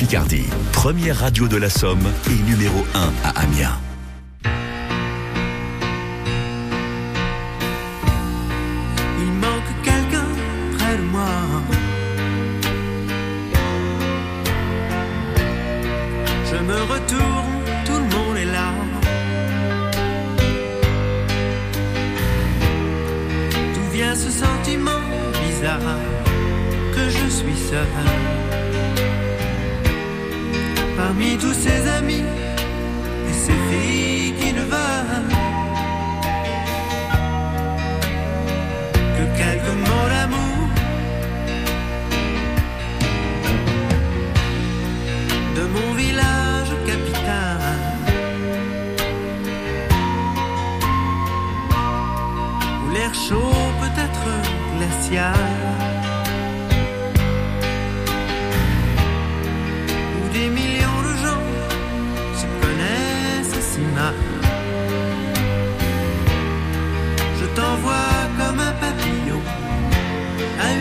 Picardie, première radio de la Somme et numéro 1 à Amiens. Il manque quelqu'un près de moi. Je me retourne, tout le monde est là. D'où vient ce sentiment bizarre que je suis seul? Tous ces amis et ces filles qui ne veulent que quelques mots d'amour de mon village capital. Où l'air chaud peut être glacial.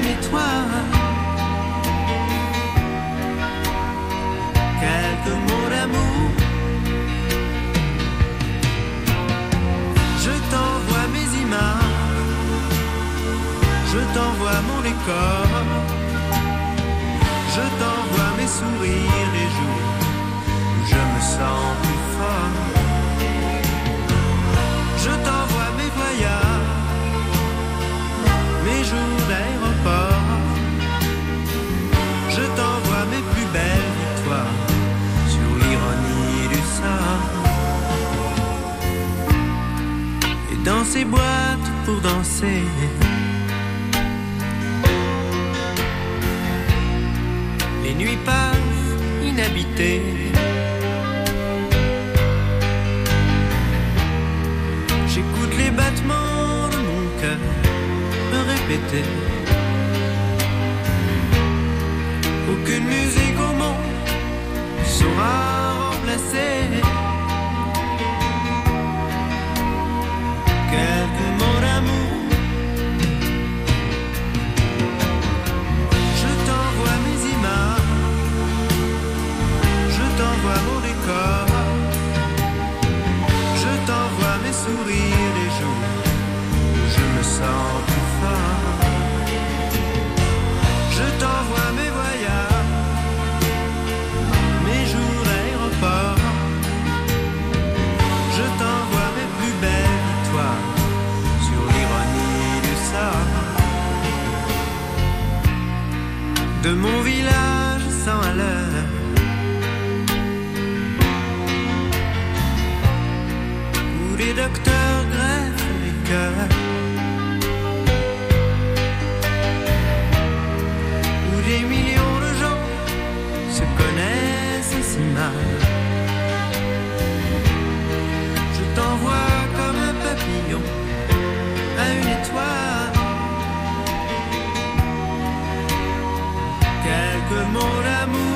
Une étoile. Quelques mots d'amour. Je t'envoie mes images. Je t'envoie mon décor. Je t'envoie mes sourires les jours où je me sens jours d'aéroport. Je t'envoie mes plus belles victoires sur l'ironie du sort. Et dans ces boîtes pour danser. Les nuits passent inhabitées. J'écoute les battements de mon cœur répéter. Aucune musique au monde saura remplacer de mon village sans à l'heure. Où les docteurs greffent les cœurs. Où des millions de gens se connaissent si mal. Je t'envoie comme un papillon à une étoile. que mon amour